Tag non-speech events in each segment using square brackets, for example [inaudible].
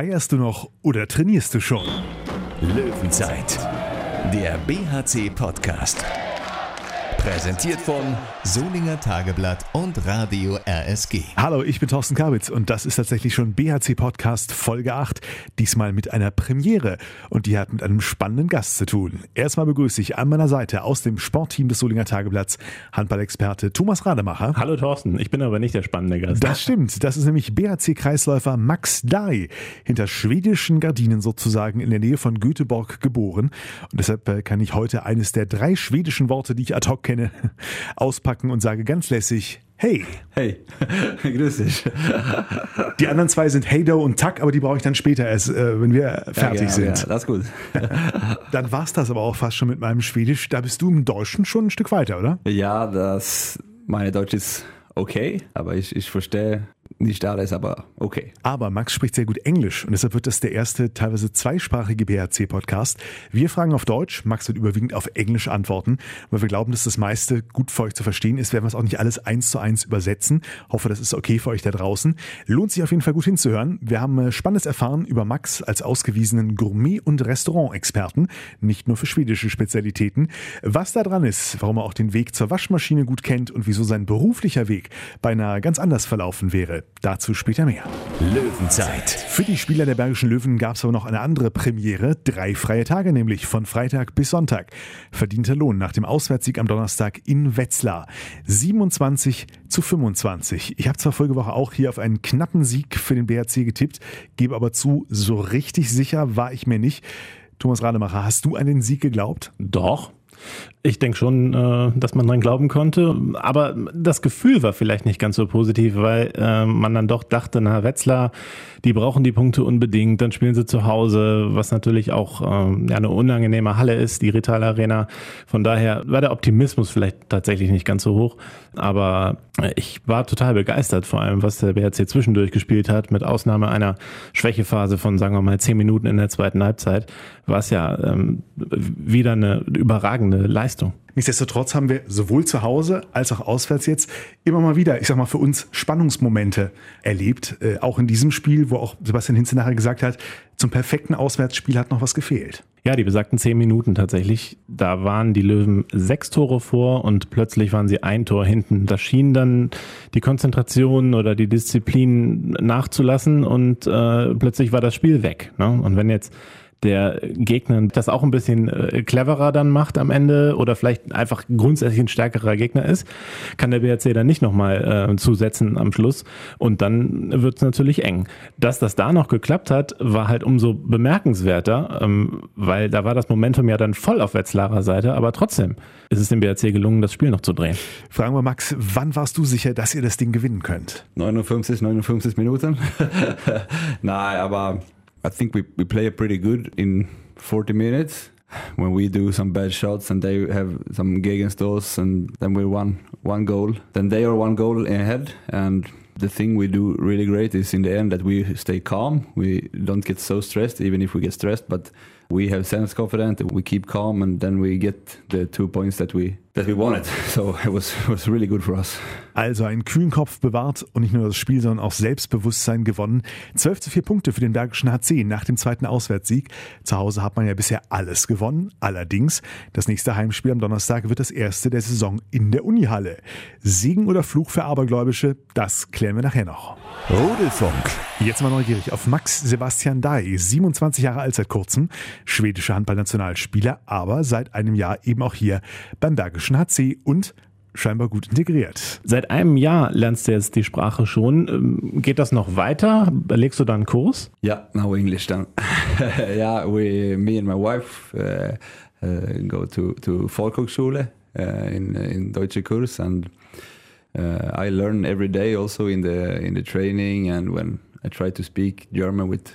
Feierst du noch oder trainierst du schon? Löwenzeit, der BHC-Podcast. Präsentiert von Solinger Tageblatt und Radio RSG. Hallo, ich bin Thorsten Kabitz und das ist tatsächlich schon BHC Podcast Folge 8. Diesmal mit einer Premiere und die hat mit einem spannenden Gast zu tun. Erstmal begrüße ich an meiner Seite aus dem Sportteam des Solinger Tageblatts Handballexperte Thomas Rademacher. Hallo Thorsten, ich bin aber nicht der spannende Gast. Das stimmt, das ist nämlich BHC-Kreisläufer Max Dahl, hinter schwedischen Gardinen sozusagen in der Nähe von Göteborg geboren. Und deshalb äh, kann ich heute eines der drei schwedischen Worte, die ich ad hoc kenne, auspacken und sage ganz lässig, Hey. Hey, [laughs] grüß dich. Die anderen zwei sind Hey Do und Tack, aber die brauche ich dann später erst, äh, wenn wir fertig ja, genau, sind. Ja, das ist gut. [laughs] dann war's das aber auch fast schon mit meinem Schwedisch. Da bist du im Deutschen schon ein Stück weiter, oder? Ja, das, meine Deutsch ist okay, aber ich, ich verstehe nicht alles, aber okay. Aber Max spricht sehr gut Englisch und deshalb wird das der erste teilweise zweisprachige BHC-Podcast. Wir fragen auf Deutsch, Max wird überwiegend auf Englisch antworten, weil wir glauben, dass das meiste gut für euch zu verstehen ist, werden wir es auch nicht alles eins zu eins übersetzen. Hoffe, das ist okay für euch da draußen. Lohnt sich auf jeden Fall gut hinzuhören. Wir haben äh, Spannendes erfahren über Max als ausgewiesenen Gourmet- und Restaurant-Experten, nicht nur für schwedische Spezialitäten. Was da dran ist, warum er auch den Weg zur Waschmaschine gut kennt und wieso sein beruflicher Weg beinahe ganz anders verlaufen wäre. Dazu später mehr. Löwenzeit. Für die Spieler der Bergischen Löwen gab es aber noch eine andere Premiere. Drei freie Tage, nämlich von Freitag bis Sonntag. Verdienter Lohn nach dem Auswärtssieg am Donnerstag in Wetzlar. 27 zu 25. Ich habe zwar Folgewoche auch hier auf einen knappen Sieg für den BRC getippt, gebe aber zu, so richtig sicher war ich mir nicht. Thomas Rademacher, hast du an den Sieg geglaubt? Doch. Ich denke schon, äh, dass man dran glauben konnte, aber das Gefühl war vielleicht nicht ganz so positiv, weil äh, man dann doch dachte, na Wetzlar, die brauchen die Punkte unbedingt, dann spielen sie zu Hause, was natürlich auch ähm, eine unangenehme Halle ist, die Rital Arena. Von daher war der Optimismus vielleicht tatsächlich nicht ganz so hoch, aber ich war total begeistert, vor allem was der BRC zwischendurch gespielt hat, mit Ausnahme einer Schwächephase von, sagen wir mal, zehn Minuten in der zweiten Halbzeit, war es ja ähm, wieder eine überragende Leistung. Nichtsdestotrotz haben wir sowohl zu Hause als auch auswärts jetzt immer mal wieder, ich sag mal, für uns Spannungsmomente erlebt. Äh, auch in diesem Spiel, wo auch Sebastian Hinze nachher gesagt hat, zum perfekten Auswärtsspiel hat noch was gefehlt. Ja, die besagten zehn Minuten tatsächlich. Da waren die Löwen sechs Tore vor und plötzlich waren sie ein Tor hinten. Da schien dann die Konzentration oder die Disziplin nachzulassen und äh, plötzlich war das Spiel weg. Ne? Und wenn jetzt der Gegner das auch ein bisschen äh, cleverer dann macht am Ende oder vielleicht einfach grundsätzlich ein stärkerer Gegner ist, kann der BRC dann nicht nochmal äh, zusetzen am Schluss und dann wird es natürlich eng. Dass das da noch geklappt hat, war halt umso bemerkenswerter, ähm, weil da war das Momentum ja dann voll auf Wetzlarer Seite, aber trotzdem ist es dem BRC gelungen, das Spiel noch zu drehen. Fragen wir Max, wann warst du sicher, dass ihr das Ding gewinnen könnt? 59, 59 Minuten. [laughs] Nein, aber I think we, we play pretty good in 40 minutes when we do some bad shots and they have some Gegenstos and then we won one goal. Then they are one goal ahead and the thing we do really great is in the end that we stay calm. We don't get so stressed even if we get stressed, but we have sense confidence we keep calm and then we get the two points that we that we wanted. [laughs] So it was was really good for us. Also einen kühlen Kopf bewahrt und nicht nur das Spiel, sondern auch Selbstbewusstsein gewonnen. 12 zu 4 Punkte für den Bergischen HC nach dem zweiten Auswärtssieg. Zu Hause hat man ja bisher alles gewonnen. Allerdings, das nächste Heimspiel am Donnerstag wird das erste der Saison in der Unihalle. Segen oder Fluch für Abergläubische, das klären wir nachher noch. Rudelfunk. Jetzt mal neugierig auf Max Sebastian Dai, 27 Jahre alt seit kurzem, schwedischer Handballnationalspieler, aber seit einem Jahr eben auch hier beim Bergischen HC und scheinbar gut integriert. Seit einem Jahr lernst du jetzt die Sprache schon. Ähm, geht das noch weiter? Legst du da einen Kurs? Ja, now English dann. [laughs] ja, we, me and my wife uh, uh, go to, to Volkshochschule uh, in, in deutsche Kurs and uh, I learn every day also in the, in the training and when I try to speak German with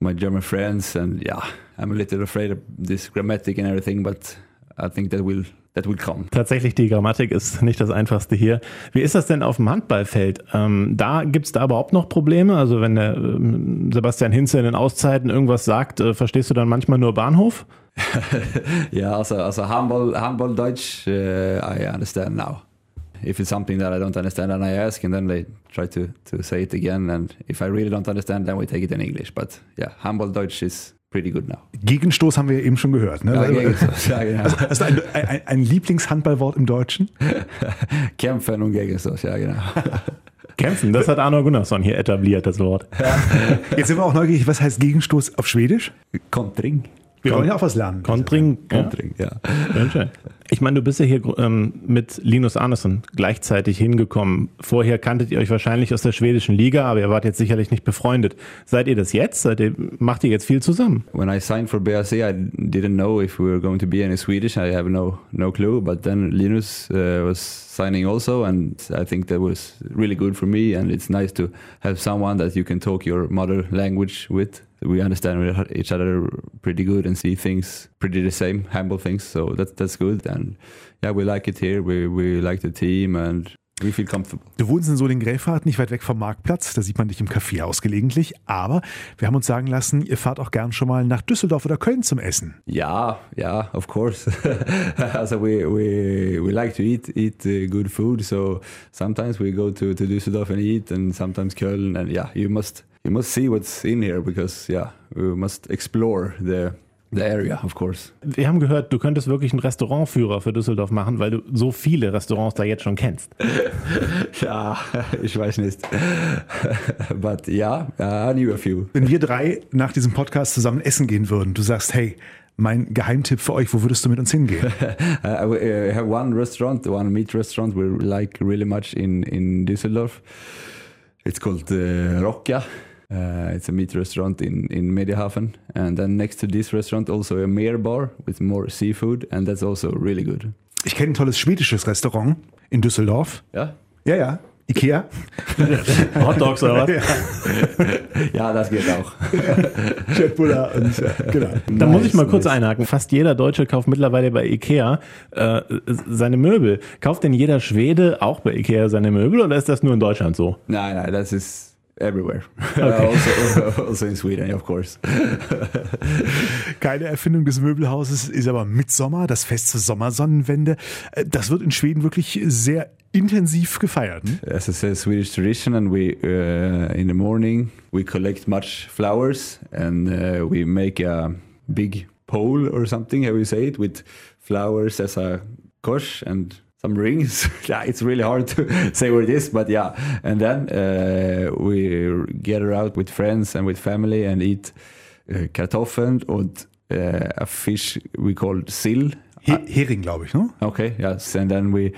my German friends and yeah, I'm a little afraid of this grammatic and everything, but I think that will that will come. Tatsächlich, die Grammatik ist nicht das Einfachste hier. Wie ist das denn auf dem Handballfeld? Ähm, da gibt es da überhaupt noch Probleme? Also wenn der ähm, Sebastian Hinze in den Auszeiten irgendwas sagt, äh, verstehst du dann manchmal nur Bahnhof? [laughs] ja, also, also Handball, Handball Deutsch, uh, I understand now. if it's something that I don't understand, then I ask, and then they try to, to say it again. And if I really don't understand, then we take it in English. But yeah, humble Deutsch is pretty good now. Gegenstoß haben wir ja eben schon gehört. Ne? Ja, Also- Gegenstoß, ja, genau. Also, also ein, ein, ein Lieblingshandballwort im Deutschen? [laughs] Kämpfen und Gegenstoß, ja genau. [laughs] Kämpfen, das hat Arno Gunnarsson hier etabliert, das Wort. Jetzt sind wir auch neugierig, was heißt Gegenstoß auf Schwedisch? Kontring. Wir wollen ja auch was lernen. Kontring. Ja. Kontring, ja. Schön. Ich meine, du bist ja hier ähm, mit Linus Arnesson gleichzeitig hingekommen. Vorher kanntet ihr euch wahrscheinlich aus der schwedischen Liga, aber ihr wart jetzt sicherlich nicht befreundet. Seid ihr das jetzt? Seid ihr, macht ihr jetzt viel zusammen? When I signed for BRC, I didn't know if we were going to be any Swedish. I have no no clue. But then Linus uh, was signing also, and I think that was really good for me. And it's nice to have someone that you can talk your mother language with. We understand each other pretty good and see things pretty the same, humble things. So that's that's good. And yeah, we like it here. We we like the team, and we feel comfortable. Du wohnst in Solingen-Gräfrath, nicht weit weg vom Marktplatz. Da sieht man dich im Café ausgelegentlich. Aber wir haben uns sagen lassen, ihr fahrt auch gern schon mal nach Düsseldorf oder Köln zum Essen. Yeah, yeah, of course. [laughs] so we we we like to eat eat uh, good food. So sometimes we go to to Düsseldorf and eat, and sometimes Köln. And yeah, you must you must see what's in here because yeah, we must explore the the area, of course. Wir haben gehört, du könntest wirklich einen Restaurantführer für Düsseldorf machen, weil du so viele Restaurants da jetzt schon kennst. [laughs] Ja, ich weiß nicht. [laughs] But yeah, I knew a few. Wenn wir drei nach diesem Podcast zusammen essen gehen würden, du sagst, hey, mein Geheimtipp für euch, wo würdest du mit uns hingehen? [laughs] Uh, we uh, have one restaurant, one meat restaurant we like really much in in Düsseldorf. It's called uh, Rocca. Uh, it's a meat restaurant in in Mediahafen, and then next to this restaurant also a Meer bar with more seafood, and that's also really good. Ich kenne ein tolles schwedisches Restaurant in Düsseldorf. Yeah, Ja, ja. Ikea. [laughs] Hot Dogs oder was? ja, [laughs] das geht auch. [laughs] Chatbuller und genau. Da muss ich mal Nice, kurz nice. einhaken. Fast jeder Deutsche kauft mittlerweile bei Ikea äh, seine Möbel. Kauft denn jeder Schwede auch bei Ikea seine Möbel oder ist das nur in Deutschland so? No, no, that is everywhere. [laughs] [laughs] also, [laughs] also in Sweden, of course. Keine Erfindung des Möbelhauses ist aber Mitsommer, das Fest zur Sommersonnenwende. Äh, Das wird in Schweden wirklich sehr intensiv gefeiert. hm? as I said, Swedish tradition, and we uh, in the morning we collect much flowers and uh, we make a big pole or something. How you say it with flowers as a kosh and some rings. [laughs] yeah, it's really hard to [laughs] say what it is, but yeah. And then uh, we gather out with friends and with family and eat uh, kartoffeln and uh, a fish we call sill. He Hering, glaube ich, ne? Okay, yes, and then we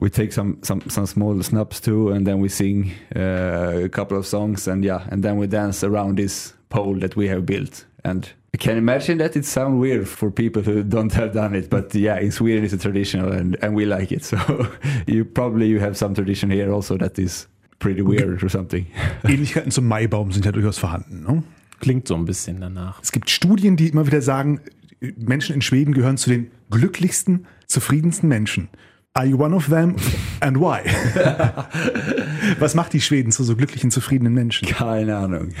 we take some some some small snaps too, and then we sing uh, a couple of songs, and yeah, and then we dance around this pole that we have built. And I can imagine that it sounds weird for people who don't have done it, but yeah, in Sweden it's a traditional, and and we like it. [laughs] So you probably you have some tradition here also that is pretty weird or something. [laughs] Ähnlichkeiten zum Maibaum sind ja durchaus vorhanden. Ne? Klingt so ein bisschen danach. Es gibt Studien, die immer wieder sagen, Menschen in Schweden gehören zu den glücklichsten, zufriedensten Menschen. Are you one of them and why? [laughs] Was macht die Schweden zu so glücklichen, zufriedenen Menschen? Keine Ahnung.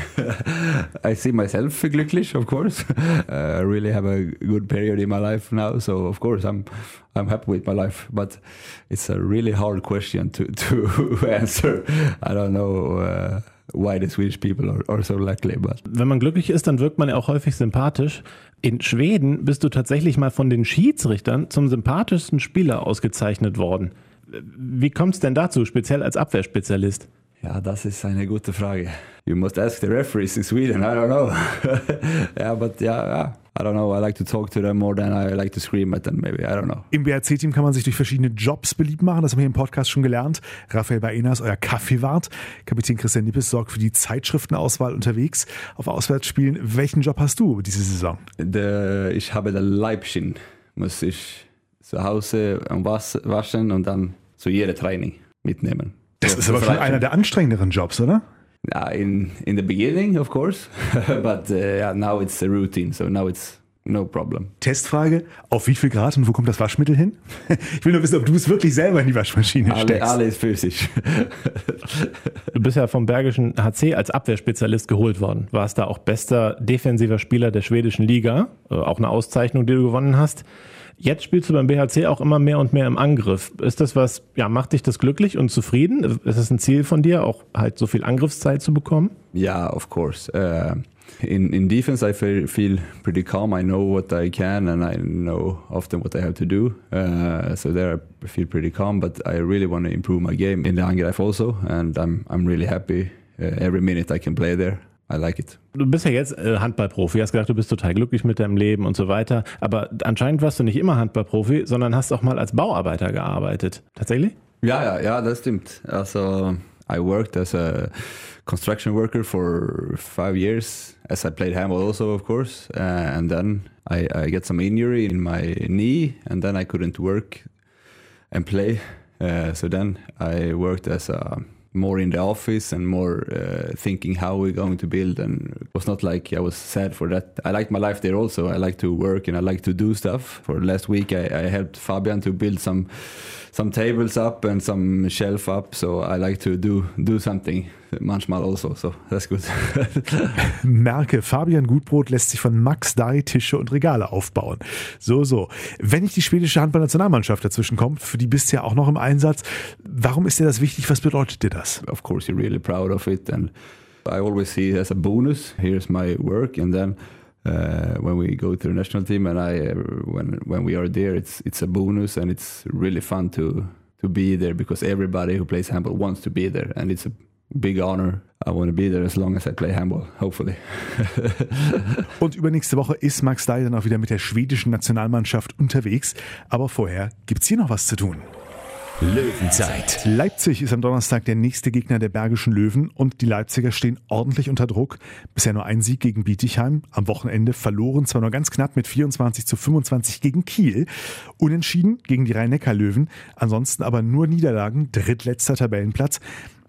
I see myself glücklich, of course. Uh, I really have a good period in my life now, so of course I'm I'm happy with my life. But it's a really hard question to to [laughs] answer. I don't know uh, why the Swedish people are, are so lucky, but Wenn man glücklich ist, dann wirkt man ja auch häufig sympathisch. In Schweden bist du tatsächlich mal von den Schiedsrichtern zum sympathischsten Spieler ausgezeichnet worden. Wie kommt es denn dazu, speziell als Abwehrspezialist? ja, das ist eine gute Frage. You must ask the referees in Sweden. I don't know. [laughs] yeah, but yeah, yeah, I don't know. I like to talk to them more than I like to scream at them. Maybe I don't know. Im BRC-Team kann man sich durch verschiedene Jobs beliebt machen. Das haben wir im Podcast schon gelernt. Raphael Baena ist euer Kaffeewart. Kapitän Christian Nippes sorgt für die Zeitschriftenauswahl unterwegs. Auf Auswärtsspielen, welchen Job hast du diese Saison? Der, ich habe das Leibchen, muss ich zu Hause waschen und dann zu jeder Training mitnehmen. Das So, ist aber schon einer der anstrengenderen Jobs, oder? Ja, in, in the beginning, of course, [laughs] but uh, now it's a routine, so now it's no problem. Testfrage, auf wie viel Grad und wo kommt das Waschmittel hin? [laughs] Ich will nur wissen, ob du es wirklich selber in die Waschmaschine Alle, steckst. alles physisch. Du bist ja vom Bergischen HC als Abwehrspezialist geholt worden. Warst da auch bester defensiver Spieler der schwedischen Liga. Äh, Auch eine Auszeichnung, die du gewonnen hast. Jetzt spielst du beim BHC auch immer mehr und mehr im Angriff. Ist das was, ja, macht dich das glücklich und zufrieden? Ist das ein Ziel von dir, auch halt so viel Angriffszeit zu bekommen? Yeah, of course. Uh, in in defense, I feel, feel pretty calm. I know what I can, and I know often what I have to do. Uh, so there, I feel pretty calm. But I really want to improve my game in the Angreif also, and I'm I'm really happy uh, every minute I can play there. I like it. Du bist ja jetzt äh, Handballprofi, hast gesagt, du bist total glücklich mit deinem Leben und so weiter. Aber anscheinend warst du nicht immer Handballprofi, sondern hast auch mal als Bauarbeiter gearbeitet. Tatsächlich? Ja, ja, ja, das stimmt. Also, I worked as a construction worker for five years, as I played handball also, of course. Uh, and then I, I get some injury in my knee, and then I couldn't work and play. Uh, so then I worked as a more in the office and more uh, thinking how we're going to build and it was not like I was sad for that. I liked my life there also. I like to work and I like to do stuff. For last week I, I helped Fabian to build some some tables up and some shelf up. So I like to do do something manchmal also. So that's good. [laughs] Merke, Fabian Gutbrot lässt sich von Max Dai Tische und Regale aufbauen. So, so. Wenn nicht die schwedische Handballnationalmannschaft dazwischen kommt, für die bist du ja auch noch im Einsatz, warum ist dir das wichtig? Was bedeutet dir das? Of course you're really proud of it. And i always see it as a bonus. Here's my work. And then uh, when we go to the national team and i uh, when when we are there it's it's a bonus and it's really fun to to be there because everybody who plays handball wants to be there. And it's a big honor. I want to be there as long as i play handball hopefully. [laughs] Und übernächste Woche ist Max Dai dann auch wieder mit der schwedischen Nationalmannschaft unterwegs. Aber vorher gibt's hier noch was zu tun. Löwenzeit. Leipzig ist am Donnerstag der nächste Gegner der Bergischen Löwen und die Leipziger stehen ordentlich unter Druck. Bisher nur ein Sieg gegen Bietigheim. Am Wochenende verloren zwar nur ganz knapp mit 24 zu 25 gegen Kiel. Unentschieden gegen die Rhein-Neckar-Löwen. Ansonsten aber nur Niederlagen. Drittletzter Tabellenplatz.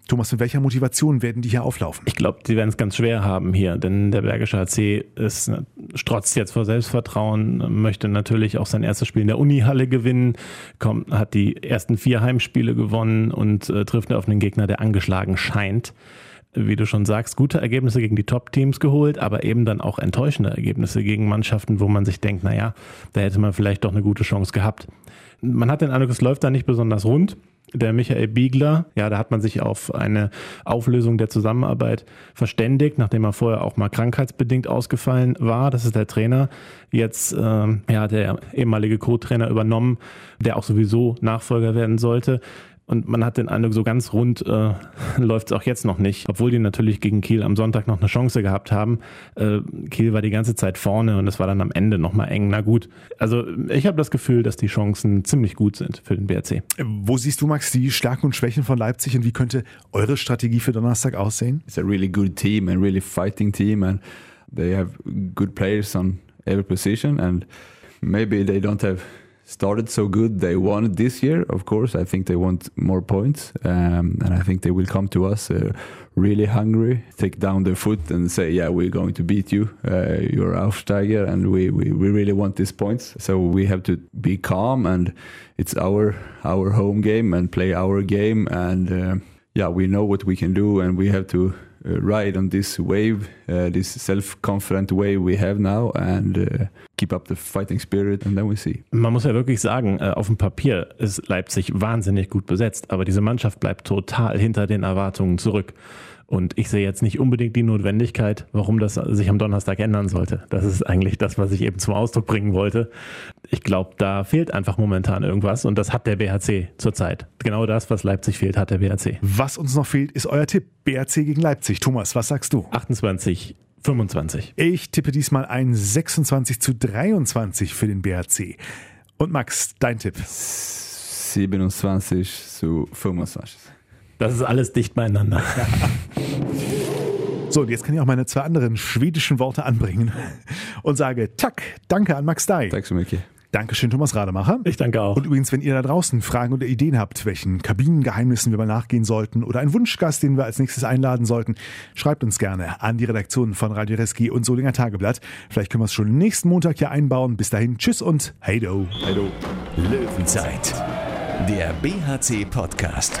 Thomas, mit welcher Motivation werden die hier auflaufen? Ich glaube, die werden es ganz schwer haben hier, denn der Bergische HC ist, strotzt jetzt vor Selbstvertrauen, möchte natürlich auch sein erstes Spiel in der Unihalle gewinnen, kommt, hat die ersten vier Heimspiele gewonnen und äh, trifft auf einen Gegner, der angeschlagen scheint. Wie du schon sagst, gute Ergebnisse gegen die Top-Teams geholt, aber eben dann auch enttäuschende Ergebnisse gegen Mannschaften, wo man sich denkt, naja, da hätte man vielleicht doch eine gute Chance gehabt. Man hat den Eindruck, es läuft da nicht besonders rund der Michael Biegler, ja, da hat man sich auf eine Auflösung der Zusammenarbeit verständigt, nachdem er vorher auch mal krankheitsbedingt ausgefallen war. Das ist der Trainer. Jetzt ähm, ja, der ehemalige Co-Trainer übernommen, der auch sowieso Nachfolger werden sollte. Und man hat den Eindruck, so ganz rund äh, [laughs] läuft es auch jetzt noch nicht. Obwohl die natürlich gegen Kiel am Sonntag noch eine Chance gehabt haben. Äh, Kiel war die ganze Zeit vorne und es war dann am Ende nochmal eng. Na gut, also ich habe das Gefühl, dass die Chancen ziemlich gut sind für den BRC. Wo siehst du, Max, die Stärken und Schwächen von Leipzig und wie könnte eure Strategie für Donnerstag aussehen? it's a really good team and really fighting team and they have good players on every position and maybe they don't have started so good they won this year of course. I think they want more points um, and i think they will come to us uh, really hungry take down their foot and say yeah we're going to beat you uh, you're Aufsteiger and we, we, we really want these points. So we have to be calm and it's our our home game and play our game and uh, yeah, we know what we can do, and we have to ride on this wave, uh, this self-confident wave we have now, and uh, keep up the fighting spirit, and then we see. Man muss ja wirklich sagen, äh, auf dem Papier ist Leipzig wahnsinnig gut besetzt, aber diese Mannschaft bleibt total hinter den Erwartungen zurück. Und ich sehe jetzt nicht unbedingt die Notwendigkeit, warum das sich am Donnerstag ändern sollte. Das ist eigentlich das, was ich eben zum Ausdruck bringen wollte. Ich glaube, da fehlt einfach momentan irgendwas und das hat der BHC zurzeit. Genau das, was Leipzig fehlt, hat der BHC. Was uns noch fehlt, ist euer Tipp. BRC gegen Leipzig. Thomas, was sagst du? 28, 25. Ich tippe diesmal ein 26 zu 23 für den BRC. Und Max, dein Tipp. 27 zu 25. Das ist alles dicht beieinander. So, und jetzt kann ich auch meine zwei anderen schwedischen Worte anbringen und sage Tack, danke an Max Dai. Tack så mycket. Dankeschön, Thomas Rademacher. Ich danke auch. Und übrigens, wenn ihr da draußen Fragen oder Ideen habt, welchen Kabinengeheimnissen wir mal nachgehen sollten oder einen Wunschgast, den wir als nächstes einladen sollten, schreibt uns gerne an die Redaktion von Radio Reski und Solinger Tageblatt. Vielleicht können wir es schon nächsten Montag hier einbauen. Bis dahin, tschüss und hey do. Hey du. Löwenzeit, der BHC-Podcast.